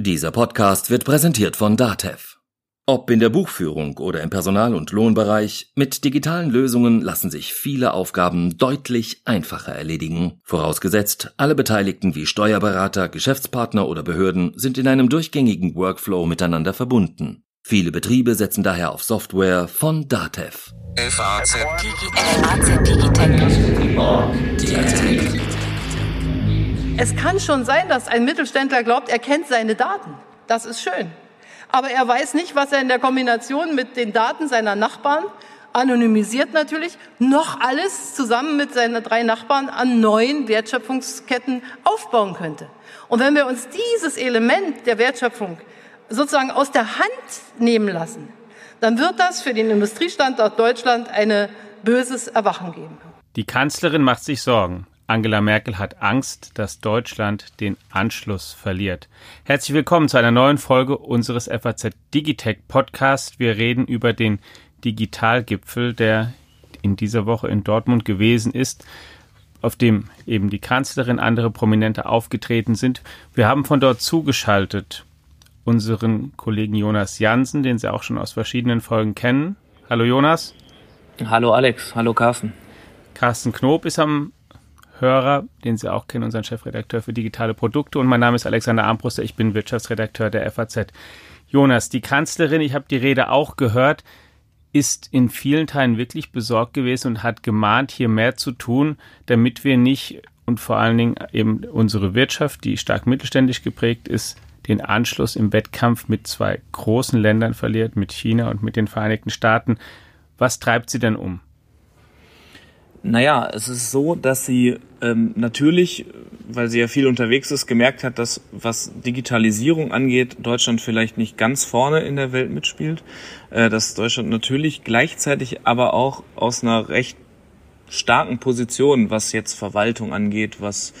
Dieser Podcast wird präsentiert von Datev. Ob in der Buchführung oder im Personal- und Lohnbereich, mit digitalen Lösungen lassen sich viele Aufgaben deutlich einfacher erledigen. Vorausgesetzt, alle Beteiligten wie Steuerberater, Geschäftspartner oder Behörden sind in einem durchgängigen Workflow miteinander verbunden. Viele Betriebe setzen daher auf Software von Datev. FAZ Es kann schon sein, dass ein Mittelständler glaubt, er kennt seine Daten. Das ist schön. Aber er weiß nicht, was er in der Kombination mit den Daten seiner Nachbarn, anonymisiert natürlich, noch alles zusammen mit seinen drei Nachbarn an neuen Wertschöpfungsketten aufbauen könnte. Und wenn wir uns dieses Element der Wertschöpfung sozusagen aus der Hand nehmen lassen, dann wird das für den Industriestandort Deutschland ein böses Erwachen geben. Die Kanzlerin macht sich Sorgen. Angela Merkel hat Angst, dass Deutschland den Anschluss verliert. Herzlich willkommen zu einer neuen Folge unseres FAZ Digitech Podcast. Wir reden über den Digitalgipfel, der in dieser Woche in Dortmund gewesen ist, auf dem eben die Kanzlerin, andere Prominente aufgetreten sind. Wir haben von dort zugeschaltet unseren Kollegen Jonas Jansen, den Sie auch schon aus verschiedenen Folgen kennen. Hallo Jonas. Hallo Alex, hallo Carsten. Carsten Knob ist am Hörer, den Sie auch kennen, unseren Chefredakteur für digitale Produkte. Und mein Name ist Alexander Armbruster, ich bin Wirtschaftsredakteur der FAZ. Jonas, die Kanzlerin, ich habe die Rede auch gehört, ist in vielen Teilen wirklich besorgt gewesen und hat gemahnt, hier mehr zu tun, damit wir nicht und vor allen Dingen eben unsere Wirtschaft, die stark mittelständisch geprägt ist, den Anschluss im Wettkampf mit zwei großen Ländern verliert, mit China und mit den Vereinigten Staaten. Was treibt sie denn um? Naja, es ist so, dass sie ähm, natürlich, weil sie ja viel unterwegs ist, gemerkt hat, dass was Digitalisierung angeht, Deutschland vielleicht nicht ganz vorne in der Welt mitspielt. Äh, dass Deutschland natürlich gleichzeitig aber auch aus einer recht starken Position, was jetzt Verwaltung angeht, was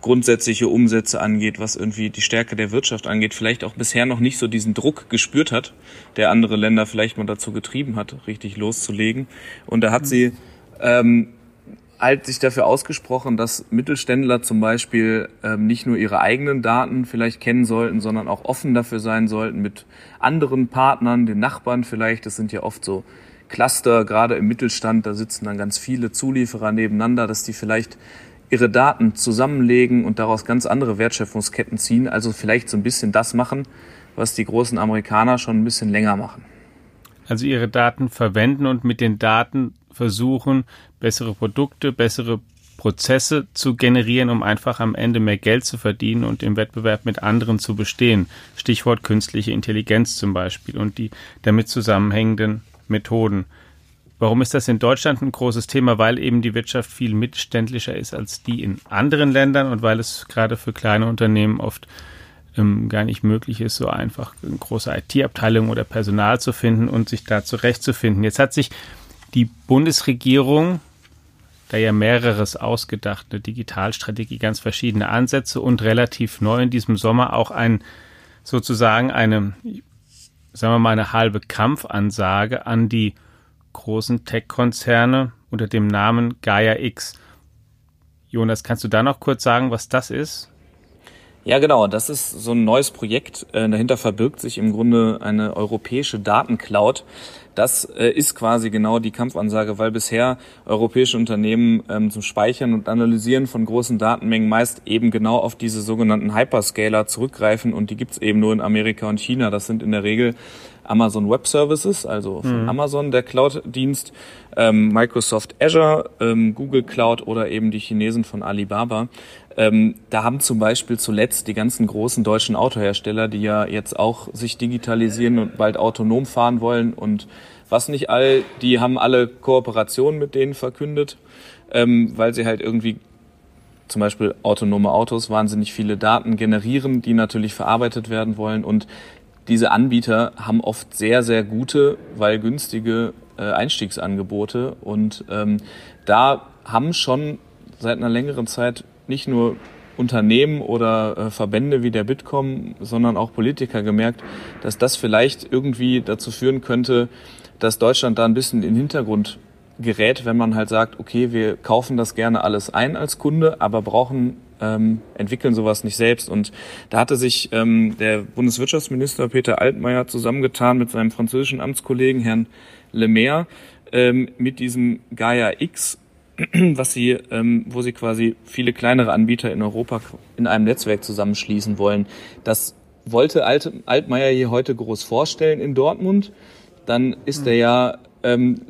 grundsätzliche Umsätze angeht, was irgendwie die Stärke der Wirtschaft angeht, vielleicht auch bisher noch nicht so diesen Druck gespürt hat, der andere Länder vielleicht mal dazu getrieben hat, richtig loszulegen. Und da hat sie ähm, halt sich dafür ausgesprochen, dass Mittelständler zum Beispiel ähm, nicht nur ihre eigenen Daten vielleicht kennen sollten, sondern auch offen dafür sein sollten mit anderen Partnern, den Nachbarn vielleicht. Das sind ja oft so Cluster, gerade im Mittelstand, da sitzen dann ganz viele Zulieferer nebeneinander, dass die vielleicht ihre Daten zusammenlegen und daraus ganz andere Wertschöpfungsketten ziehen. Also vielleicht so ein bisschen das machen, was die großen Amerikaner schon ein bisschen länger machen. Also ihre Daten verwenden und mit den Daten versuchen, bessere Produkte, bessere Prozesse zu generieren, um einfach am Ende mehr Geld zu verdienen und im Wettbewerb mit anderen zu bestehen. Stichwort künstliche Intelligenz zum Beispiel und die damit zusammenhängenden Methoden. Warum ist das in Deutschland ein großes Thema? Weil eben die Wirtschaft viel mittelständischer ist als die in anderen Ländern und weil es gerade für kleine Unternehmen oft ähm, gar nicht möglich ist, so einfach eine große IT-Abteilung oder Personal zu finden und sich da zurechtzufinden. Jetzt hat sich die Bundesregierung, da ja mehreres ausgedacht, eine Digitalstrategie, ganz verschiedene Ansätze und relativ neu in diesem Sommer auch ein sozusagen eine, sagen wir mal, eine halbe Kampfansage an die großen Tech-Konzerne unter dem Namen Gaia X. Jonas, kannst du da noch kurz sagen, was das ist? Ja, genau. Das ist so ein neues Projekt. Äh, dahinter verbirgt sich im Grunde eine europäische Datencloud. Das äh, ist quasi genau die Kampfansage, weil bisher europäische Unternehmen ähm, zum Speichern und Analysieren von großen Datenmengen meist eben genau auf diese sogenannten Hyperscaler zurückgreifen und die gibt's eben nur in Amerika und China. Das sind in der Regel Amazon Web Services, also von mhm. Amazon der Cloud-Dienst, ähm, Microsoft Azure, ähm, Google Cloud oder eben die Chinesen von Alibaba. Ähm, da haben zum Beispiel zuletzt die ganzen großen deutschen Autohersteller, die ja jetzt auch sich digitalisieren und bald autonom fahren wollen und was nicht all, die haben alle Kooperationen mit denen verkündet, ähm, weil sie halt irgendwie zum Beispiel autonome Autos wahnsinnig viele Daten generieren, die natürlich verarbeitet werden wollen und diese Anbieter haben oft sehr, sehr gute, weil günstige äh, Einstiegsangebote. Und ähm, da haben schon seit einer längeren Zeit nicht nur Unternehmen oder äh, Verbände wie der Bitkom, sondern auch Politiker gemerkt, dass das vielleicht irgendwie dazu führen könnte, dass Deutschland da ein bisschen in den Hintergrund gerät, wenn man halt sagt, okay, wir kaufen das gerne alles ein als Kunde, aber brauchen ähm, entwickeln sowas nicht selbst. Und da hatte sich ähm, der Bundeswirtschaftsminister Peter Altmaier zusammengetan mit seinem französischen Amtskollegen Herrn Le Maire ähm, mit diesem Gaia X, was sie, ähm, wo sie quasi viele kleinere Anbieter in Europa in einem Netzwerk zusammenschließen wollen. Das wollte Alt, Altmaier hier heute groß vorstellen in Dortmund. Dann ist er ja ähm,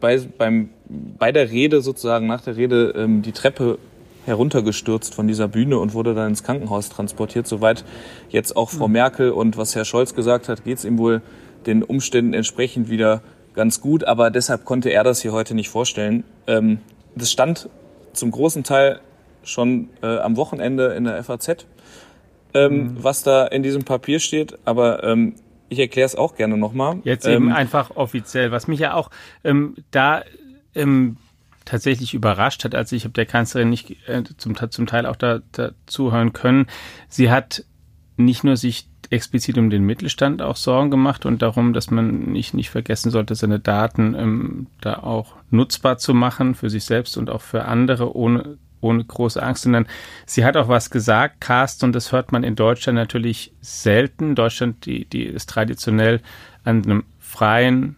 bei, beim, bei der Rede sozusagen nach der Rede ähm, die Treppe heruntergestürzt von dieser Bühne und wurde dann ins Krankenhaus transportiert. Soweit jetzt auch Frau Merkel und was Herr Scholz gesagt hat, geht es ihm wohl den Umständen entsprechend wieder ganz gut. Aber deshalb konnte er das hier heute nicht vorstellen. Ähm, das stand zum großen Teil schon äh, am Wochenende in der FAZ, ähm, mhm. was da in diesem Papier steht. Aber ähm, ich erkläre es auch gerne nochmal. Jetzt eben ähm, einfach offiziell, was mich ja auch ähm, da ähm, tatsächlich überrascht hat, als ich habe der Kanzlerin nicht äh, zum, zum Teil auch da, da zuhören können. Sie hat nicht nur sich explizit um den Mittelstand auch Sorgen gemacht und darum, dass man nicht, nicht vergessen sollte, seine Daten ähm, da auch nutzbar zu machen für sich selbst und auch für andere, ohne, ohne große Angst, sondern sie hat auch was gesagt, Cast, und das hört man in Deutschland natürlich selten. Deutschland, die, die ist traditionell an einem freien,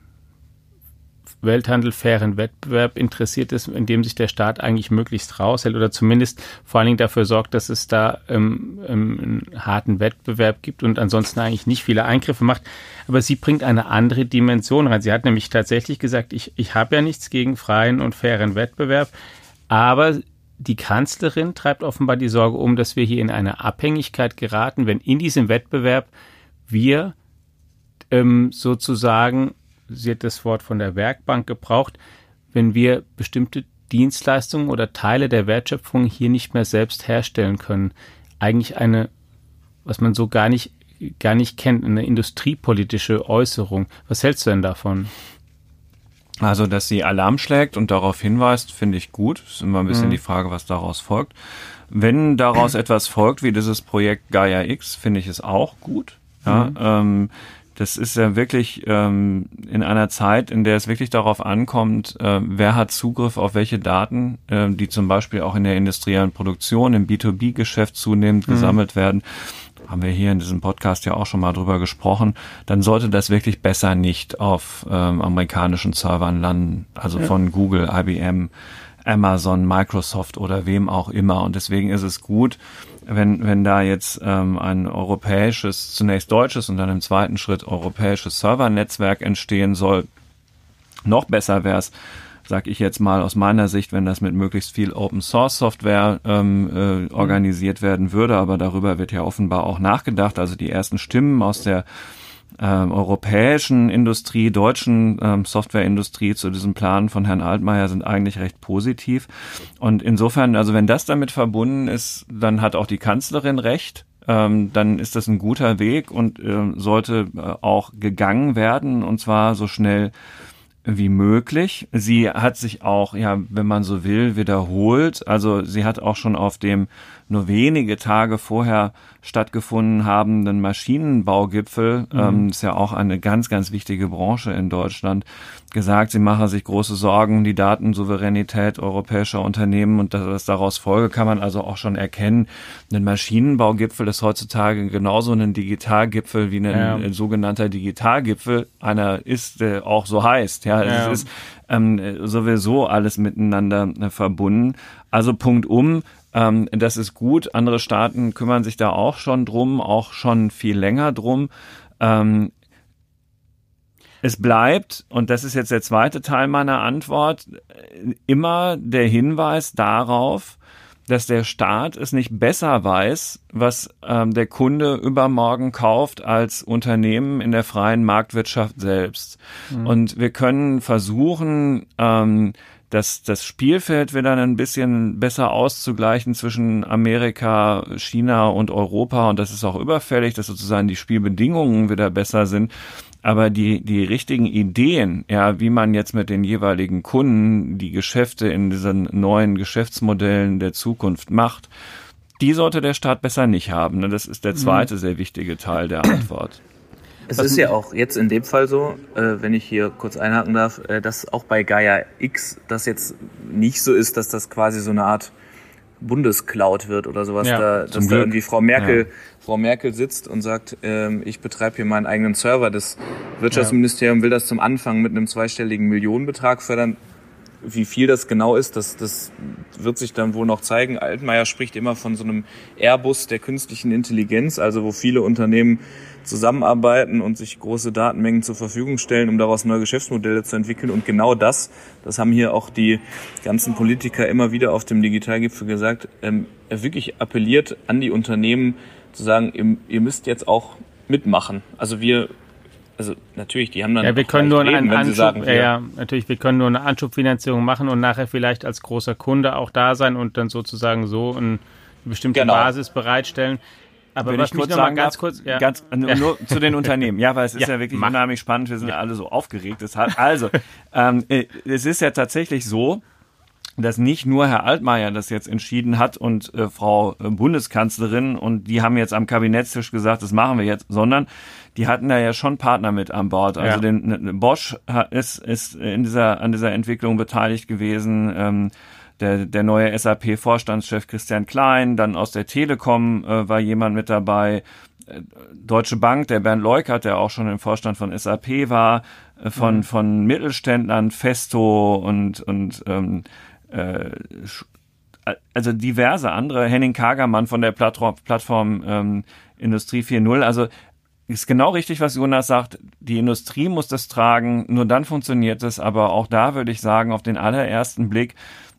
Welthandel, fairen Wettbewerb interessiert ist, in dem sich der Staat eigentlich möglichst raushält oder zumindest vor allen Dingen dafür sorgt, dass es da ähm, ähm, einen harten Wettbewerb gibt und ansonsten eigentlich nicht viele Eingriffe macht. Aber sie bringt eine andere Dimension rein. Sie hat nämlich tatsächlich gesagt, ich, ich habe ja nichts gegen freien und fairen Wettbewerb, aber die Kanzlerin treibt offenbar die Sorge um, dass wir hier in eine Abhängigkeit geraten, wenn in diesem Wettbewerb wir ähm, sozusagen sie hat das Wort von der Werkbank gebraucht, wenn wir bestimmte Dienstleistungen oder Teile der Wertschöpfung hier nicht mehr selbst herstellen können. Eigentlich eine, was man so gar nicht, gar nicht kennt, eine industriepolitische Äußerung. Was hältst du denn davon? Also, dass sie Alarm schlägt und darauf hinweist, finde ich gut. ist immer ein bisschen mhm. die Frage, was daraus folgt. Wenn daraus etwas folgt, wie dieses Projekt Gaia X, finde ich es auch gut. Ja, mhm. ähm, das ist ja wirklich ähm, in einer Zeit, in der es wirklich darauf ankommt, äh, wer hat Zugriff auf welche Daten, äh, die zum Beispiel auch in der industriellen Produktion, im B2B-Geschäft zunehmend mhm. gesammelt werden. Haben wir hier in diesem Podcast ja auch schon mal drüber gesprochen. Dann sollte das wirklich besser nicht auf ähm, amerikanischen Servern landen, also ja. von Google, IBM, Amazon, Microsoft oder wem auch immer. Und deswegen ist es gut, wenn, wenn da jetzt ähm, ein europäisches, zunächst deutsches und dann im zweiten Schritt europäisches Servernetzwerk entstehen soll, noch besser wäre es, sag ich jetzt mal aus meiner Sicht, wenn das mit möglichst viel Open Source Software ähm, äh, organisiert werden würde, aber darüber wird ja offenbar auch nachgedacht. Also die ersten Stimmen aus der ähm, europäischen Industrie, deutschen ähm, Softwareindustrie zu diesem Plan von Herrn Altmaier sind eigentlich recht positiv. Und insofern, also wenn das damit verbunden ist, dann hat auch die Kanzlerin recht. Ähm, dann ist das ein guter Weg und äh, sollte äh, auch gegangen werden und zwar so schnell wie möglich. Sie hat sich auch, ja, wenn man so will, wiederholt. Also sie hat auch schon auf dem nur wenige Tage vorher stattgefunden habenden Maschinenbaugipfel, mhm. ähm, ist ja auch eine ganz, ganz wichtige Branche in Deutschland, gesagt, sie mache sich große Sorgen um die Datensouveränität europäischer Unternehmen und das daraus folge, kann man also auch schon erkennen. Ein Maschinenbaugipfel ist heutzutage genauso ein Digitalgipfel wie ein, ja. ein sogenannter Digitalgipfel einer ist, der auch so heißt. Ja, ja. es ist ähm, sowieso alles miteinander äh, verbunden. Also Punkt um, ähm, das ist gut. Andere Staaten kümmern sich da auch schon drum, auch schon viel länger drum. Ähm, es bleibt, und das ist jetzt der zweite Teil meiner Antwort, immer der Hinweis darauf, dass der Staat es nicht besser weiß, was ähm, der Kunde übermorgen kauft als Unternehmen in der freien Marktwirtschaft selbst. Mhm. Und wir können versuchen, ähm, das, das Spielfeld wieder ein bisschen besser auszugleichen zwischen Amerika, China und Europa. Und das ist auch überfällig, dass sozusagen die Spielbedingungen wieder besser sind. Aber die, die richtigen Ideen, ja, wie man jetzt mit den jeweiligen Kunden die Geschäfte in diesen neuen Geschäftsmodellen der Zukunft macht, die sollte der Staat besser nicht haben. Das ist der mhm. zweite sehr wichtige Teil der Antwort. Es ist ja auch jetzt in dem Fall so, äh, wenn ich hier kurz einhaken darf, äh, dass auch bei Gaia X das jetzt nicht so ist, dass das quasi so eine Art Bundescloud wird oder sowas, ja, da, dass da irgendwie Frau Merkel, ja. Frau Merkel sitzt und sagt, ähm, ich betreibe hier meinen eigenen Server. Das Wirtschaftsministerium ja. will das zum Anfang mit einem zweistelligen Millionenbetrag fördern. Wie viel das genau ist, das, das wird sich dann wohl noch zeigen. Altmaier spricht immer von so einem Airbus der künstlichen Intelligenz, also wo viele Unternehmen zusammenarbeiten und sich große Datenmengen zur Verfügung stellen, um daraus neue Geschäftsmodelle zu entwickeln. Und genau das, das haben hier auch die ganzen Politiker immer wieder auf dem Digitalgipfel gesagt, ähm, wirklich appelliert an die Unternehmen zu sagen, ihr, ihr müsst jetzt auch mitmachen. Also wir also natürlich, die haben dann ja, wir können nur reden, einen Anschub, sagen, ja, ja, natürlich, wir können nur eine Anschubfinanzierung machen und nachher vielleicht als großer Kunde auch da sein und dann sozusagen so eine bestimmte genau. Basis bereitstellen. Aber Wenn was ich kurz sagen ganz darf, kurz, ja. ganz, nur, nur zu den Unternehmen. Ja, weil es ist ja, ja wirklich mach. unheimlich spannend. Wir sind ja alle so aufgeregt. Deshalb, also, ähm, äh, es ist ja tatsächlich so, dass nicht nur Herr Altmaier das jetzt entschieden hat und äh, Frau äh, Bundeskanzlerin und die haben jetzt am Kabinettstisch gesagt, das machen wir jetzt, sondern die hatten da ja schon Partner mit an Bord. Also ja. den, ne, Bosch ist, ist in dieser, an dieser Entwicklung beteiligt gewesen. Ähm, der, der neue SAP-Vorstandschef Christian Klein, dann aus der Telekom äh, war jemand mit dabei, äh, Deutsche Bank, der Bernd Leukert, der auch schon im Vorstand von SAP war, äh, von, mhm. von Mittelständlern, Festo und, und ähm, äh, also diverse andere, Henning Kagermann von der Plattform, ähm, Industrie 4.0, also ist genau richtig, was Jonas sagt. Die Industrie muss das tragen, nur dann funktioniert es. Aber auch da würde ich sagen, auf den allerersten Blick,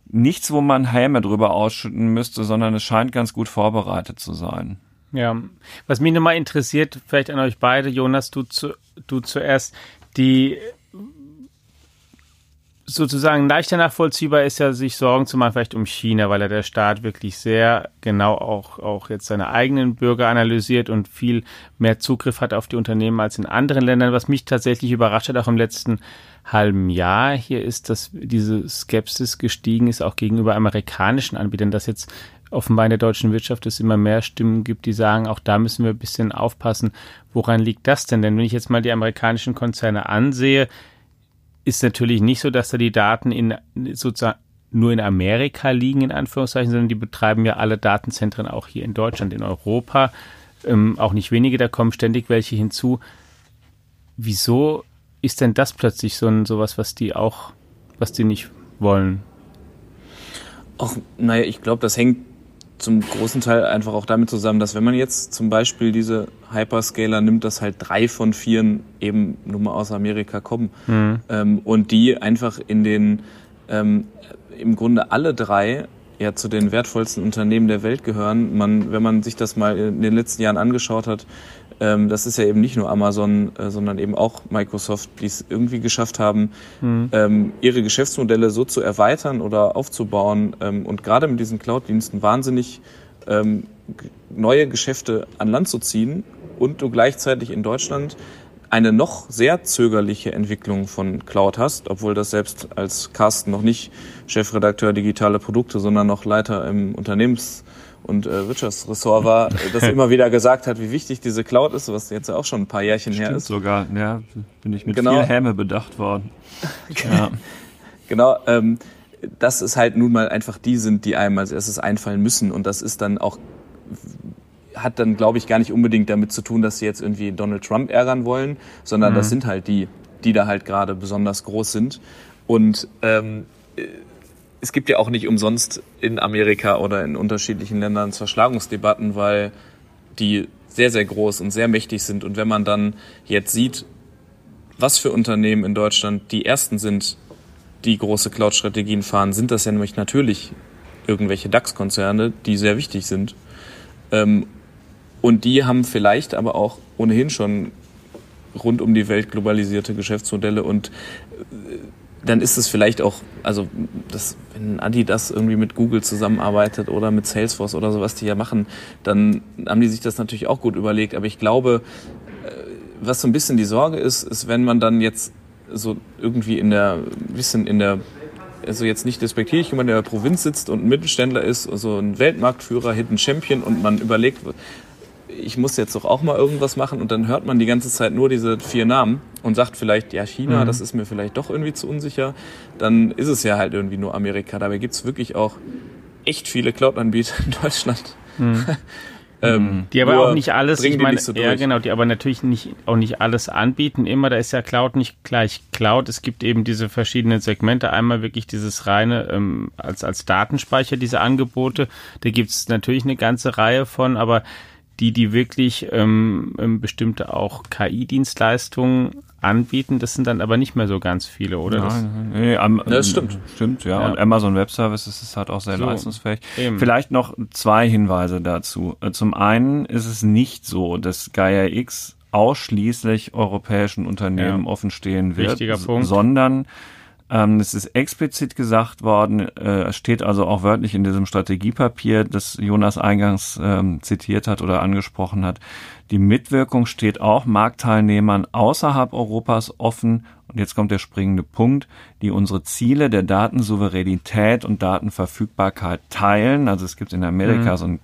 nichts, wo man Häme drüber ausschütten müsste, sondern es scheint ganz gut vorbereitet zu sein. Ja, was mich nochmal interessiert, vielleicht an euch beide, Jonas, du, zu, du zuerst, die sozusagen leichter nachvollziehbar ist ja, sich Sorgen zu machen, vielleicht um China, weil er der Staat wirklich sehr genau auch, auch jetzt seine eigenen Bürger analysiert und viel mehr Zugriff hat auf die Unternehmen als in anderen Ländern. Was mich tatsächlich überrascht hat, auch im letzten halben Jahr hier ist, dass diese Skepsis gestiegen ist, auch gegenüber amerikanischen Anbietern, dass jetzt offenbar in der deutschen Wirtschaft es immer mehr Stimmen gibt, die sagen, auch da müssen wir ein bisschen aufpassen. Woran liegt das denn? Denn wenn ich jetzt mal die amerikanischen Konzerne ansehe, ist natürlich nicht so, dass da die Daten in sozusagen nur in Amerika liegen, in Anführungszeichen, sondern die betreiben ja alle Datenzentren auch hier in Deutschland, in Europa. Ähm, auch nicht wenige, da kommen ständig welche hinzu. Wieso ist denn das plötzlich so ein sowas, was die auch, was die nicht wollen? Ach, naja, ich glaube, das hängt zum großen Teil einfach auch damit zusammen, dass wenn man jetzt zum Beispiel diese Hyperscaler nimmt, dass halt drei von vier eben nur mal aus Amerika kommen mhm. ähm, und die einfach in den ähm, im Grunde alle drei ja zu den wertvollsten Unternehmen der Welt gehören. Man, wenn man sich das mal in den letzten Jahren angeschaut hat, ähm, das ist ja eben nicht nur Amazon, äh, sondern eben auch Microsoft, die es irgendwie geschafft haben, mhm. ähm, ihre Geschäftsmodelle so zu erweitern oder aufzubauen ähm, und gerade mit diesen Cloud-Diensten wahnsinnig ähm, neue Geschäfte an Land zu ziehen und du gleichzeitig in Deutschland eine noch sehr zögerliche Entwicklung von Cloud hast, obwohl das selbst als Carsten noch nicht Chefredakteur digitale Produkte, sondern noch Leiter im Unternehmens- und äh, Wirtschaftsressort war, das immer wieder gesagt hat, wie wichtig diese Cloud ist, was jetzt auch schon ein paar Jährchen Stimmt her ist. sogar, ja, bin ich mit genau. viel Häme bedacht worden. ja. Genau, ähm, dass es halt nun mal einfach die sind, die einem als erstes einfallen müssen und das ist dann auch hat dann, glaube ich, gar nicht unbedingt damit zu tun, dass sie jetzt irgendwie Donald Trump ärgern wollen, sondern mhm. das sind halt die, die da halt gerade besonders groß sind. Und ähm, es gibt ja auch nicht umsonst in Amerika oder in unterschiedlichen Ländern Zerschlagungsdebatten, weil die sehr, sehr groß und sehr mächtig sind. Und wenn man dann jetzt sieht, was für Unternehmen in Deutschland die ersten sind, die große Cloud-Strategien fahren, sind das ja nämlich natürlich irgendwelche DAX-Konzerne, die sehr wichtig sind. Ähm, und die haben vielleicht aber auch ohnehin schon rund um die Welt globalisierte Geschäftsmodelle und dann ist es vielleicht auch, also das, wenn Adidas irgendwie mit Google zusammenarbeitet oder mit Salesforce oder so, was die ja machen, dann haben die sich das natürlich auch gut überlegt. Aber ich glaube, äh, was so ein bisschen die Sorge ist, ist, wenn man dann jetzt so irgendwie in der, bisschen in der, also jetzt nicht despektierlich, wenn man in der Provinz sitzt und ein Mittelständler ist, so also ein Weltmarktführer, Hidden Champion und man überlegt, ich muss jetzt doch auch mal irgendwas machen und dann hört man die ganze Zeit nur diese vier Namen und sagt vielleicht, ja, China, mhm. das ist mir vielleicht doch irgendwie zu unsicher, dann ist es ja halt irgendwie nur Amerika. Dabei gibt es wirklich auch echt viele Cloud-Anbieter in Deutschland. Mhm. ähm, die aber auch nicht alles, ich meine, so ja genau, die aber natürlich nicht auch nicht alles anbieten. Immer, da ist ja Cloud nicht gleich Cloud. Es gibt eben diese verschiedenen Segmente. Einmal wirklich dieses reine ähm, als als Datenspeicher diese Angebote. Da gibt es natürlich eine ganze Reihe von, aber die, die wirklich ähm, ähm bestimmte auch KI-Dienstleistungen anbieten, das sind dann aber nicht mehr so ganz viele, oder? Nein, nee, am, ja, das stimmt. Stimmt, ja. ja. Und Amazon Web Services ist halt auch sehr so, leistungsfähig. Eben. Vielleicht noch zwei Hinweise dazu. Zum einen ist es nicht so, dass Gaia X ausschließlich europäischen Unternehmen ja. offenstehen wird, Wichtiger Punkt. sondern ähm, es ist explizit gesagt worden, äh, steht also auch wörtlich in diesem Strategiepapier, das Jonas eingangs ähm, zitiert hat oder angesprochen hat. Die Mitwirkung steht auch Marktteilnehmern außerhalb Europas offen. Und jetzt kommt der springende Punkt, die unsere Ziele der Datensouveränität und Datenverfügbarkeit teilen. Also es gibt in Amerika mhm. so ein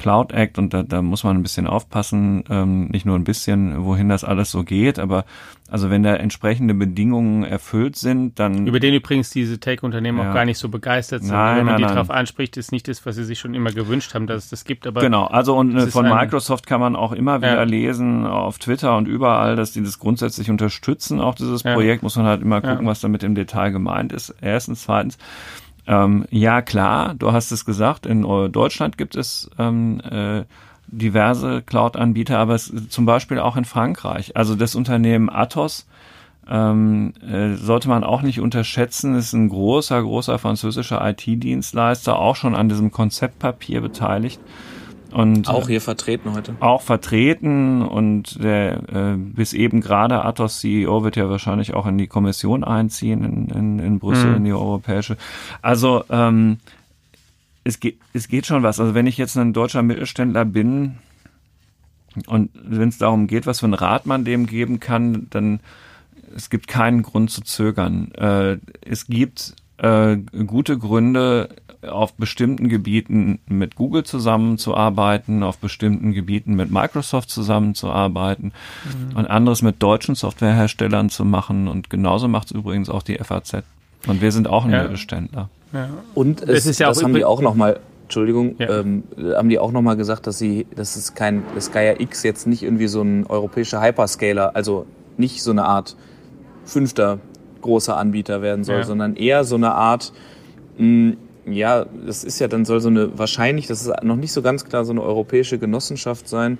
Cloud Act und da, da muss man ein bisschen aufpassen, ähm, nicht nur ein bisschen, wohin das alles so geht, aber also wenn da entsprechende Bedingungen erfüllt sind, dann über den übrigens diese Tech-Unternehmen ja. auch gar nicht so begeistert sind. Nein, wenn man nein, die nein. darauf anspricht, ist nicht das, was sie sich schon immer gewünscht haben, dass es das gibt. Aber genau, also und äh, von Microsoft kann man auch immer wieder ja. lesen auf Twitter und überall, dass die das grundsätzlich unterstützen. Auch dieses ja. Projekt muss man halt immer gucken, was damit im Detail gemeint ist. Erstens, zweitens ähm, ja, klar, du hast es gesagt, in Deutschland gibt es ähm, äh, diverse Cloud-Anbieter, aber es, zum Beispiel auch in Frankreich. Also das Unternehmen Athos ähm, äh, sollte man auch nicht unterschätzen, ist ein großer, großer französischer IT-Dienstleister, auch schon an diesem Konzeptpapier beteiligt. Und, auch hier vertreten heute. Auch vertreten und der äh, bis eben gerade Athos CEO wird ja wahrscheinlich auch in die Kommission einziehen in, in, in Brüssel, mhm. in die europäische. Also ähm, es geht, es geht schon was. Also wenn ich jetzt ein deutscher Mittelständler bin und wenn es darum geht, was für einen Rat man dem geben kann, dann es gibt keinen Grund zu zögern. Äh, es gibt äh, gute Gründe, auf bestimmten Gebieten mit Google zusammenzuarbeiten, auf bestimmten Gebieten mit Microsoft zusammenzuarbeiten mhm. und anderes mit deutschen Softwareherstellern zu machen. Und genauso macht es übrigens auch die FAZ. Und wir sind auch ein ja. Mittelständler. Ja. Und es, es ja das haben die auch nochmal, Entschuldigung, ja. ähm, haben die auch nochmal gesagt, dass sie, dass es kein, das Gaia X jetzt nicht irgendwie so ein europäischer Hyperscaler, also nicht so eine Art fünfter großer Anbieter werden soll, sondern eher so eine Art, mh, ja, das ist ja dann soll so eine wahrscheinlich, das ist noch nicht so ganz klar, so eine europäische Genossenschaft sein,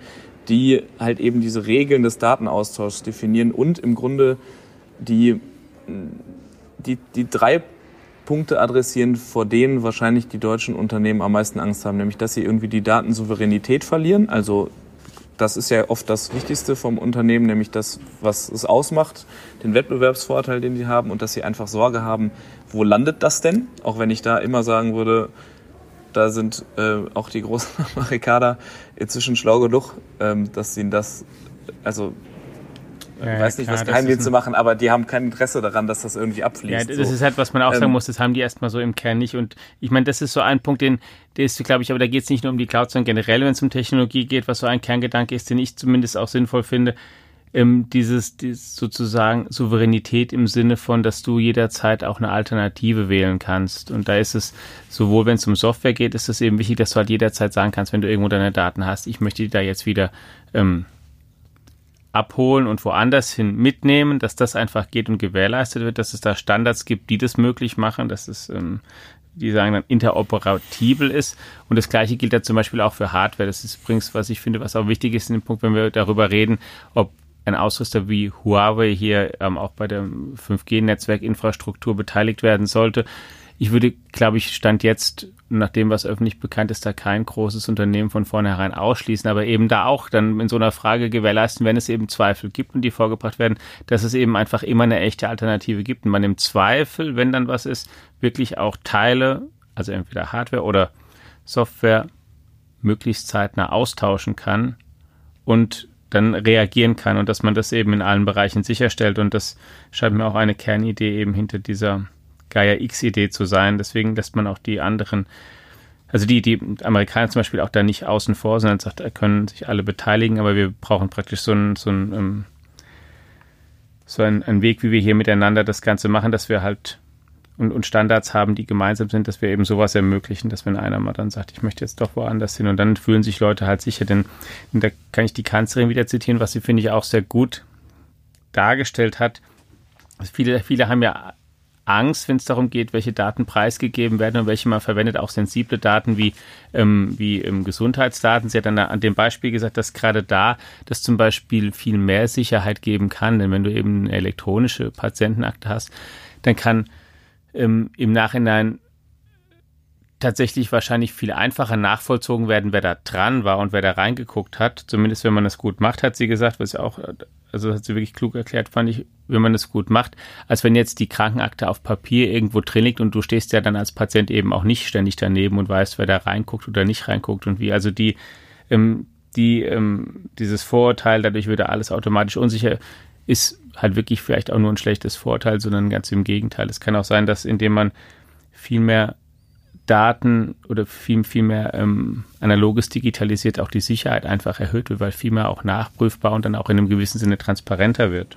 die halt eben diese Regeln des Datenaustauschs definieren und im Grunde die, die, die drei Punkte adressieren, vor denen wahrscheinlich die deutschen Unternehmen am meisten Angst haben, nämlich dass sie irgendwie die Datensouveränität verlieren, also das ist ja oft das Wichtigste vom Unternehmen, nämlich das, was es ausmacht, den Wettbewerbsvorteil, den sie haben und dass sie einfach Sorge haben, wo landet das denn? Auch wenn ich da immer sagen würde, da sind äh, auch die großen Amerikaner inzwischen schlau genug, ähm, dass sie das, also ja, weiß nicht, klar, was Geheimdienste zu machen, aber die haben kein Interesse daran, dass das irgendwie abfließt. Ja, das so. ist halt, was man auch sagen ähm, muss, das haben die erstmal so im Kern nicht. Und ich meine, das ist so ein Punkt, den, der ist, glaube ich, aber da geht es nicht nur um die Cloud, sondern generell, wenn es um Technologie geht, was so ein Kerngedanke ist, den ich zumindest auch sinnvoll finde, ähm, dieses, dieses sozusagen Souveränität im Sinne von, dass du jederzeit auch eine Alternative wählen kannst. Und da ist es sowohl, wenn es um Software geht, ist es eben wichtig, dass du halt jederzeit sagen kannst, wenn du irgendwo deine Daten hast, ich möchte die da jetzt wieder ähm, abholen und woanders hin mitnehmen, dass das einfach geht und gewährleistet wird, dass es da Standards gibt, die das möglich machen, dass es, ähm, die sagen dann, interoperabel ist. Und das Gleiche gilt ja zum Beispiel auch für Hardware. Das ist übrigens, was ich finde, was auch wichtig ist in dem Punkt, wenn wir darüber reden, ob ein Ausrüster wie Huawei hier ähm, auch bei der 5G-Netzwerkinfrastruktur beteiligt werden sollte. Ich würde, glaube ich, Stand jetzt, nach dem, was öffentlich bekannt ist, da kein großes Unternehmen von vornherein ausschließen, aber eben da auch dann in so einer Frage gewährleisten, wenn es eben Zweifel gibt und die vorgebracht werden, dass es eben einfach immer eine echte Alternative gibt und man im Zweifel, wenn dann was ist, wirklich auch Teile, also entweder Hardware oder Software, möglichst zeitnah austauschen kann und dann reagieren kann und dass man das eben in allen Bereichen sicherstellt. Und das scheint mir auch eine Kernidee eben hinter dieser Gaia X-Idee zu sein. Deswegen lässt man auch die anderen, also die, die Amerikaner zum Beispiel auch da nicht außen vor, sondern sagt, da können sich alle beteiligen, aber wir brauchen praktisch so einen, so ähm, so einen, einen Weg, wie wir hier miteinander das Ganze machen, dass wir halt und, und Standards haben, die gemeinsam sind, dass wir eben sowas ermöglichen, dass wenn einer mal dann sagt, ich möchte jetzt doch woanders hin und dann fühlen sich Leute halt sicher, denn da kann ich die Kanzlerin wieder zitieren, was sie finde ich auch sehr gut dargestellt hat. Viele, viele haben ja Angst, wenn es darum geht, welche Daten preisgegeben werden und welche man verwendet, auch sensible Daten wie, ähm, wie ähm, Gesundheitsdaten. Sie hat dann an dem Beispiel gesagt, dass gerade da das zum Beispiel viel mehr Sicherheit geben kann, denn wenn du eben eine elektronische Patientenakte hast, dann kann ähm, im Nachhinein tatsächlich wahrscheinlich viel einfacher nachvollzogen werden, wer da dran war und wer da reingeguckt hat. Zumindest wenn man das gut macht, hat sie gesagt, was ja auch, also hat sie wirklich klug erklärt, fand ich, wenn man das gut macht, als wenn jetzt die Krankenakte auf Papier irgendwo drin liegt und du stehst ja dann als Patient eben auch nicht ständig daneben und weißt, wer da reinguckt oder nicht reinguckt und wie. Also die, ähm, die, ähm, dieses Vorurteil, dadurch wird alles automatisch unsicher, ist halt wirklich vielleicht auch nur ein schlechtes Vorteil, sondern ganz im Gegenteil. Es kann auch sein, dass indem man viel mehr Daten oder viel, viel mehr ähm, analoges digitalisiert, auch die Sicherheit einfach erhöht wird, weil viel mehr auch nachprüfbar und dann auch in einem gewissen Sinne transparenter wird.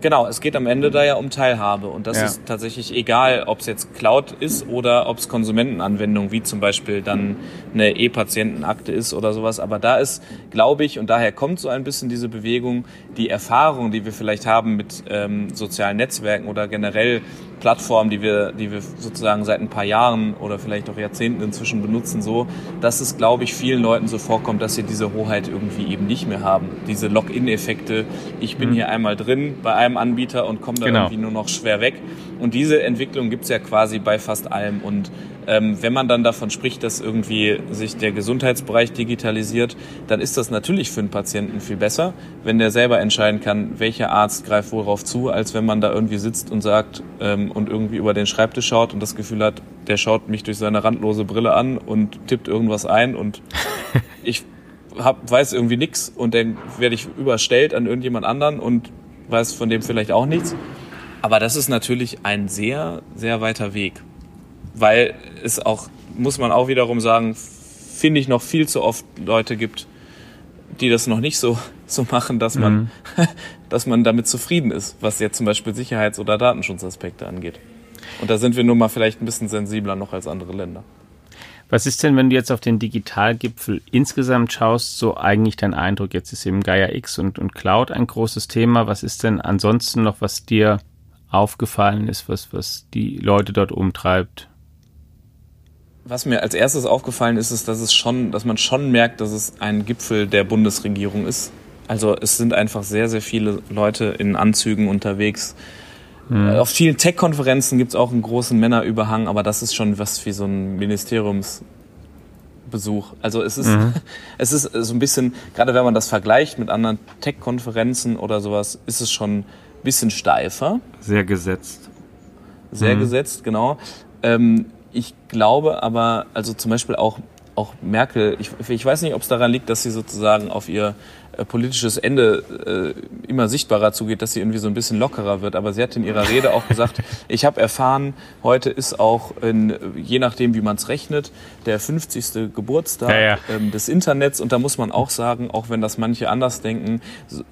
Genau, es geht am Ende da ja um Teilhabe und das ja. ist tatsächlich egal, ob es jetzt Cloud ist oder ob es Konsumentenanwendung wie zum Beispiel dann eine E-Patientenakte ist oder sowas. Aber da ist, glaube ich, und daher kommt so ein bisschen diese Bewegung, die Erfahrung, die wir vielleicht haben mit ähm, sozialen Netzwerken oder generell Plattform, die wir, die wir sozusagen seit ein paar Jahren oder vielleicht auch Jahrzehnten inzwischen benutzen, so, dass es, glaube ich, vielen Leuten so vorkommt, dass sie diese Hoheit irgendwie eben nicht mehr haben. Diese Login-Effekte, ich bin mhm. hier einmal drin bei einem Anbieter und komme da genau. irgendwie nur noch schwer weg. Und diese Entwicklung gibt's ja quasi bei fast allem. Und ähm, wenn man dann davon spricht, dass irgendwie sich der Gesundheitsbereich digitalisiert, dann ist das natürlich für einen Patienten viel besser, wenn der selber entscheiden kann, welcher Arzt greift worauf zu, als wenn man da irgendwie sitzt und sagt ähm, und irgendwie über den Schreibtisch schaut und das Gefühl hat, der schaut mich durch seine randlose Brille an und tippt irgendwas ein und ich hab, weiß irgendwie nichts und dann werde ich überstellt an irgendjemand anderen und weiß von dem vielleicht auch nichts. Aber das ist natürlich ein sehr, sehr weiter Weg weil es auch, muss man auch wiederum sagen, finde ich noch viel zu oft Leute gibt, die das noch nicht so, so machen, dass man, mhm. dass man damit zufrieden ist, was jetzt zum Beispiel Sicherheits- oder Datenschutzaspekte angeht. Und da sind wir nun mal vielleicht ein bisschen sensibler noch als andere Länder. Was ist denn, wenn du jetzt auf den Digitalgipfel insgesamt schaust, so eigentlich dein Eindruck? Jetzt ist eben Gaia X und, und Cloud ein großes Thema. Was ist denn ansonsten noch, was dir aufgefallen ist, was, was die Leute dort umtreibt? Was mir als erstes aufgefallen ist, ist, dass es schon, dass man schon merkt, dass es ein Gipfel der Bundesregierung ist. Also es sind einfach sehr, sehr viele Leute in Anzügen unterwegs. Mhm. Auf vielen Tech-Konferenzen gibt es auch einen großen Männerüberhang, aber das ist schon was wie so ein Ministeriumsbesuch. Also es ist, mhm. es ist so ein bisschen, gerade wenn man das vergleicht mit anderen Tech-Konferenzen oder sowas, ist es schon ein bisschen steifer. Sehr gesetzt. Sehr mhm. gesetzt, genau. Ähm, ich glaube aber, also zum Beispiel auch, auch Merkel, ich, ich weiß nicht, ob es daran liegt, dass sie sozusagen auf ihr politisches Ende äh, immer sichtbarer zugeht, dass sie irgendwie so ein bisschen lockerer wird. Aber sie hat in ihrer Rede auch gesagt, ich habe erfahren, heute ist auch, in, je nachdem wie man es rechnet, der 50. Geburtstag ja, ja. Ähm, des Internets. Und da muss man auch sagen, auch wenn das manche anders denken,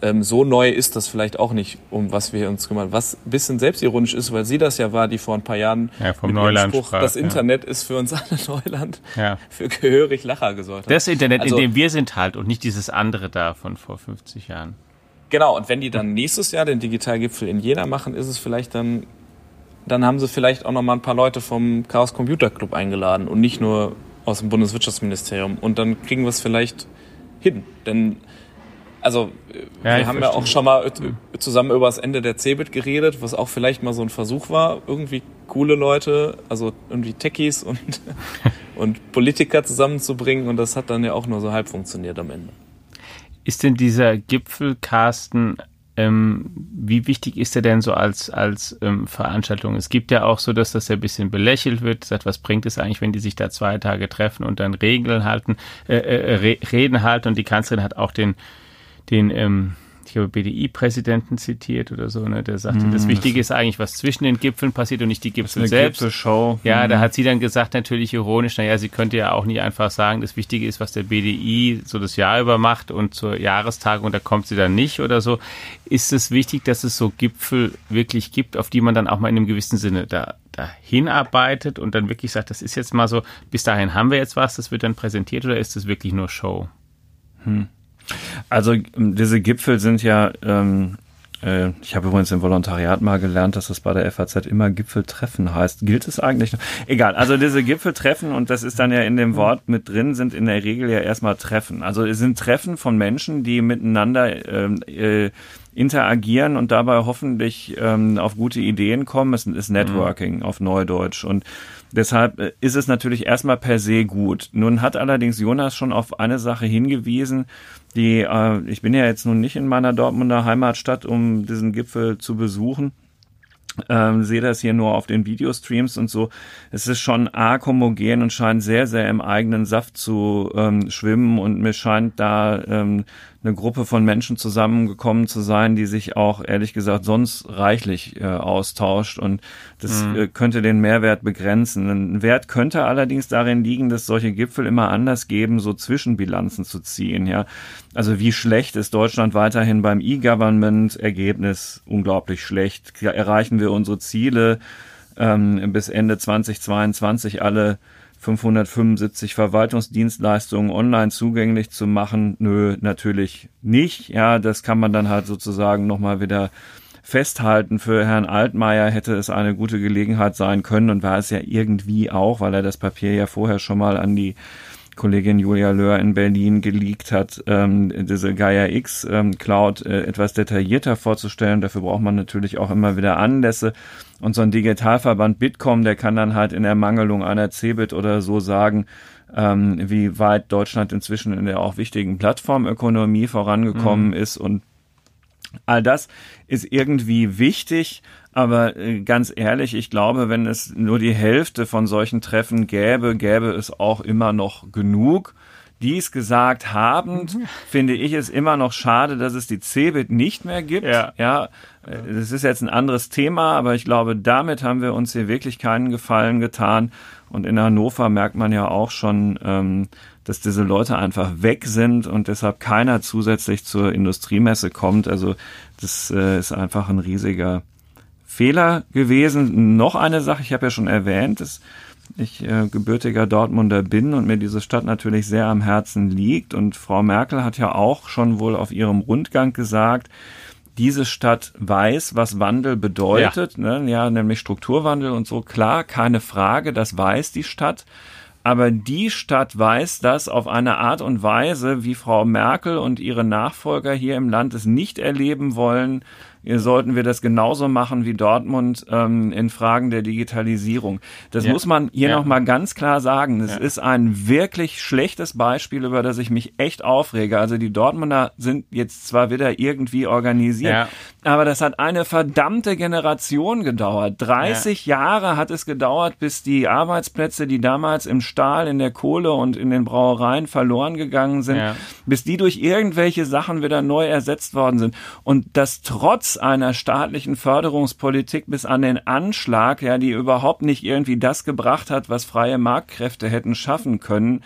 ähm, so neu ist das vielleicht auch nicht, um was wir uns kümmern. Was ein bisschen selbstironisch ist, weil sie das ja war, die vor ein paar Jahren ja, vom Neuland Spruch, sprach, das Internet ist für uns alle Neuland, für gehörig Lacher gesorgt hat. Das Internet, also, in dem wir sind halt und nicht dieses andere da von vor 50 Jahren. Genau, und wenn die dann nächstes Jahr den Digitalgipfel in Jena machen, ist es vielleicht dann, dann haben sie vielleicht auch noch mal ein paar Leute vom Chaos Computer Club eingeladen und nicht nur aus dem Bundeswirtschaftsministerium. Und dann kriegen wir es vielleicht hin. Denn, also, ja, wir haben verstehe. ja auch schon mal zusammen über das Ende der CeBIT geredet, was auch vielleicht mal so ein Versuch war, irgendwie coole Leute, also irgendwie Techies und, und Politiker zusammenzubringen. Und das hat dann ja auch nur so halb funktioniert am Ende. Ist denn dieser Gipfel, Carsten, ähm, wie wichtig ist er denn so als, als ähm, Veranstaltung? Es gibt ja auch so, dass das ein bisschen belächelt wird. Sagt, was bringt es eigentlich, wenn die sich da zwei Tage treffen und dann Regeln halten, äh, äh, Reden halten? Und die Kanzlerin hat auch den, den ähm, ich habe BDI-Präsidenten zitiert oder so, ne, der sagte, mm, das Wichtige ist eigentlich, was zwischen den Gipfeln passiert und nicht die Gipfel selbst. Gipfelshow. Ja, mm. da hat sie dann gesagt, natürlich ironisch, naja, sie könnte ja auch nicht einfach sagen, das Wichtige ist, was der BDI so das Jahr über macht und zur Jahrestagung, da kommt sie dann nicht oder so. Ist es wichtig, dass es so Gipfel wirklich gibt, auf die man dann auch mal in einem gewissen Sinne da dahin arbeitet und dann wirklich sagt, das ist jetzt mal so, bis dahin haben wir jetzt was, das wird dann präsentiert oder ist das wirklich nur Show? Hm. Also diese Gipfel sind ja ähm, äh, ich habe übrigens im Volontariat mal gelernt, dass es bei der FAZ immer Gipfeltreffen heißt. Gilt es eigentlich noch? Egal, also diese Gipfeltreffen, und das ist dann ja in dem Wort mit drin, sind in der Regel ja erstmal Treffen. Also es sind Treffen von Menschen, die miteinander ähm, äh, interagieren und dabei hoffentlich ähm, auf gute Ideen kommen. Es ist Networking mhm. auf Neudeutsch. Und deshalb äh, ist es natürlich erstmal per se gut. Nun hat allerdings Jonas schon auf eine Sache hingewiesen, die, äh, ich bin ja jetzt nun nicht in meiner Dortmunder Heimatstadt, um diesen Gipfel zu besuchen. Ähm, sehe das hier nur auf den Videostreams und so. Es ist schon arg homogen und scheint sehr, sehr im eigenen Saft zu ähm, schwimmen und mir scheint da ähm, eine Gruppe von Menschen zusammengekommen zu sein, die sich auch ehrlich gesagt sonst reichlich äh, austauscht und das mhm. äh, könnte den Mehrwert begrenzen. Ein Wert könnte allerdings darin liegen, dass solche Gipfel immer anders geben, so Zwischenbilanzen zu ziehen. Ja, also wie schlecht ist Deutschland weiterhin beim E-Government? Ergebnis unglaublich schlecht. Erreichen wir unsere Ziele ähm, bis Ende 2022 alle 575 Verwaltungsdienstleistungen online zugänglich zu machen? Nö, natürlich nicht. Ja, das kann man dann halt sozusagen nochmal wieder festhalten. Für Herrn Altmaier hätte es eine gute Gelegenheit sein können und war es ja irgendwie auch, weil er das Papier ja vorher schon mal an die Kollegin Julia Löhr in Berlin geleakt hat, ähm, diese Gaia X ähm, Cloud äh, etwas detaillierter vorzustellen. Dafür braucht man natürlich auch immer wieder Anlässe. Und so ein Digitalverband Bitkom, der kann dann halt in Ermangelung einer Cebit oder so sagen, ähm, wie weit Deutschland inzwischen in der auch wichtigen Plattformökonomie vorangekommen mhm. ist und all das ist irgendwie wichtig, aber äh, ganz ehrlich, ich glaube, wenn es nur die Hälfte von solchen Treffen gäbe, gäbe es auch immer noch genug. Dies gesagt habend, mhm. finde ich es immer noch schade, dass es die Cebit nicht mehr gibt. Ja. ja, das ist jetzt ein anderes Thema, aber ich glaube, damit haben wir uns hier wirklich keinen Gefallen getan. Und in Hannover merkt man ja auch schon, ähm, dass diese Leute einfach weg sind und deshalb keiner zusätzlich zur Industriemesse kommt. Also das äh, ist einfach ein riesiger Fehler gewesen. Noch eine Sache, ich habe ja schon erwähnt, dass ich äh, gebürtiger Dortmunder bin und mir diese Stadt natürlich sehr am Herzen liegt. Und Frau Merkel hat ja auch schon wohl auf ihrem Rundgang gesagt, diese Stadt weiß, was Wandel bedeutet, ja. Ne? ja, nämlich Strukturwandel und so. Klar, keine Frage, das weiß die Stadt. Aber die Stadt weiß das auf eine Art und Weise, wie Frau Merkel und ihre Nachfolger hier im Land es nicht erleben wollen, sollten wir das genauso machen wie Dortmund ähm, in Fragen der Digitalisierung. Das ja. muss man hier ja. nochmal ganz klar sagen. Es ja. ist ein wirklich schlechtes Beispiel, über das ich mich echt aufrege. Also die Dortmunder sind jetzt zwar wieder irgendwie organisiert, ja. Aber das hat eine verdammte Generation gedauert. 30 Jahre hat es gedauert, bis die Arbeitsplätze, die damals im Stahl, in der Kohle und in den Brauereien verloren gegangen sind, bis die durch irgendwelche Sachen wieder neu ersetzt worden sind. Und das trotz einer staatlichen Förderungspolitik bis an den Anschlag, ja, die überhaupt nicht irgendwie das gebracht hat, was freie Marktkräfte hätten schaffen können.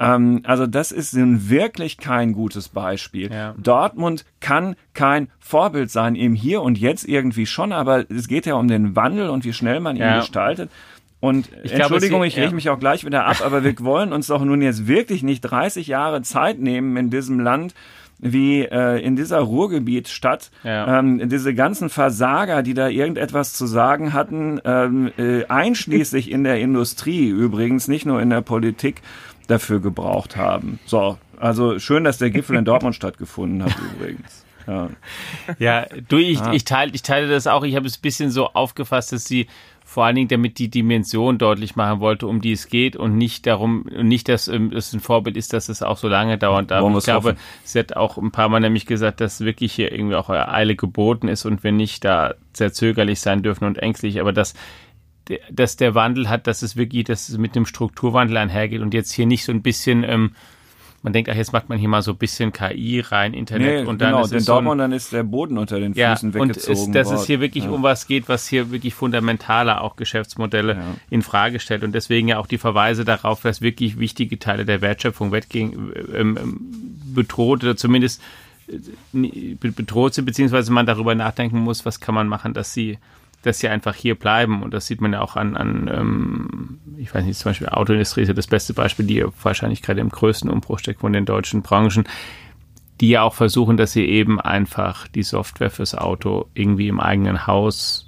Ähm, also das ist wirklich kein gutes Beispiel. Ja. Dortmund kann kein Vorbild sein, im Hier und Jetzt irgendwie schon, aber es geht ja um den Wandel und wie schnell man ihn ja. gestaltet. Und ich Entschuldigung, glaube, ich reg ja. mich auch gleich wieder ab, aber wir wollen uns doch nun jetzt wirklich nicht 30 Jahre Zeit nehmen in diesem Land, wie äh, in dieser Ruhrgebietstadt ja. ähm, diese ganzen Versager, die da irgendetwas zu sagen hatten, ähm, äh, einschließlich in der Industrie übrigens, nicht nur in der Politik, dafür gebraucht haben. So, also schön, dass der Gipfel in Dortmund stattgefunden hat übrigens. Ja, ja du, ich, ich, teile, ich teile das auch. Ich habe es ein bisschen so aufgefasst, dass sie vor allen Dingen damit die Dimension deutlich machen wollte, um die es geht und nicht darum, nicht, dass ähm, es ein Vorbild ist, dass es auch so lange dauert. Aber ich glaube, sie hat auch ein paar Mal nämlich gesagt, dass wirklich hier irgendwie auch Eile geboten ist und wir nicht da sehr zögerlich sein dürfen und ängstlich, aber dass dass der Wandel hat, dass es wirklich, dass es mit dem Strukturwandel einhergeht und jetzt hier nicht so ein bisschen ähm, man denkt, ach, jetzt macht man hier mal so ein bisschen KI rein, Internet nee, und dann genau, ist den so ein, dann ist der Boden unter den Füßen ja, weggezogen. Und dass es hier wirklich ja. um was geht, was hier wirklich fundamentaler auch Geschäftsmodelle ja. in Frage stellt und deswegen ja auch die Verweise darauf, dass wirklich wichtige Teile der Wertschöpfung wettgegen, ähm, ähm bedroht oder zumindest äh, bedroht sind, beziehungsweise man darüber nachdenken muss, was kann man machen, dass sie dass sie einfach hier bleiben. Und das sieht man ja auch an, an ähm, ich weiß nicht, zum Beispiel Autoindustrie ist ja das beste Beispiel, die wahrscheinlich gerade im größten Umbruch steckt von den deutschen Branchen, die ja auch versuchen, dass sie eben einfach die Software fürs Auto irgendwie im eigenen Haus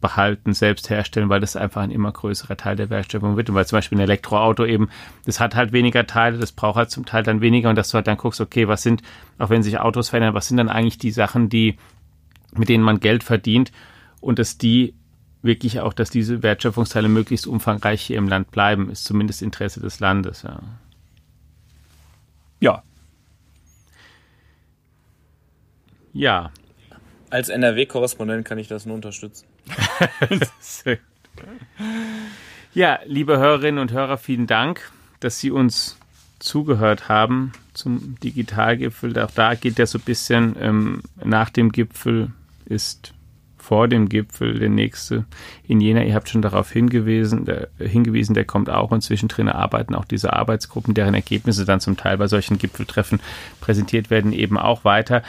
behalten, selbst herstellen, weil das einfach ein immer größerer Teil der Wertschöpfung wird. Und weil zum Beispiel ein Elektroauto eben, das hat halt weniger Teile, das braucht halt zum Teil dann weniger und dass du halt dann guckst, okay, was sind, auch wenn sich Autos verändern, was sind dann eigentlich die Sachen, die, mit denen man Geld verdient und dass die wirklich auch, dass diese Wertschöpfungsteile möglichst umfangreich hier im Land bleiben, ist zumindest Interesse des Landes, ja. Ja. Ja. Als NRW-Korrespondent kann ich das nur unterstützen. ja, liebe Hörerinnen und Hörer, vielen Dank, dass Sie uns zugehört haben zum Digitalgipfel. Auch da geht ja so ein bisschen ähm, nach dem Gipfel ist vor dem Gipfel der nächste in Jena. Ihr habt schon darauf hingewiesen, der, hingewiesen, der kommt auch und zwischendrin arbeiten auch diese Arbeitsgruppen, deren Ergebnisse dann zum Teil bei solchen Gipfeltreffen präsentiert werden, eben auch weiter.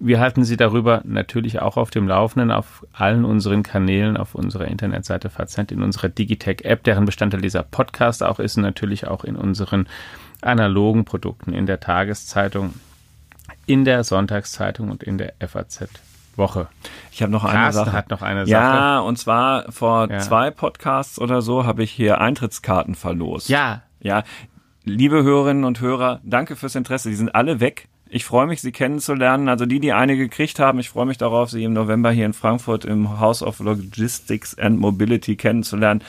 Wir halten Sie darüber natürlich auch auf dem Laufenden auf allen unseren Kanälen, auf unserer Internetseite Fazent, in unserer Digitech-App, deren Bestandteil dieser Podcast auch ist und natürlich auch in unseren analogen Produkten, in der Tageszeitung, in der Sonntagszeitung und in der FAZ. Woche. Ich habe noch eine Sache. hat noch eine Sache. Ja, und zwar vor ja. zwei Podcasts oder so habe ich hier Eintrittskarten verlost. Ja. Ja. Liebe Hörerinnen und Hörer, danke fürs Interesse. Die sind alle weg. Ich freue mich, Sie kennenzulernen. Also die, die eine gekriegt haben, ich freue mich darauf, Sie im November hier in Frankfurt im House of Logistics and Mobility kennenzulernen.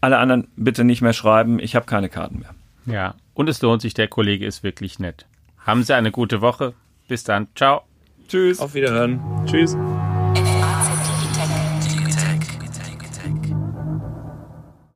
Alle anderen bitte nicht mehr schreiben. Ich habe keine Karten mehr. Ja, und es lohnt sich. Der Kollege ist wirklich nett. Haben Sie eine gute Woche. Bis dann. Ciao. Tschüss. Auf Wiederhören. Tschüss.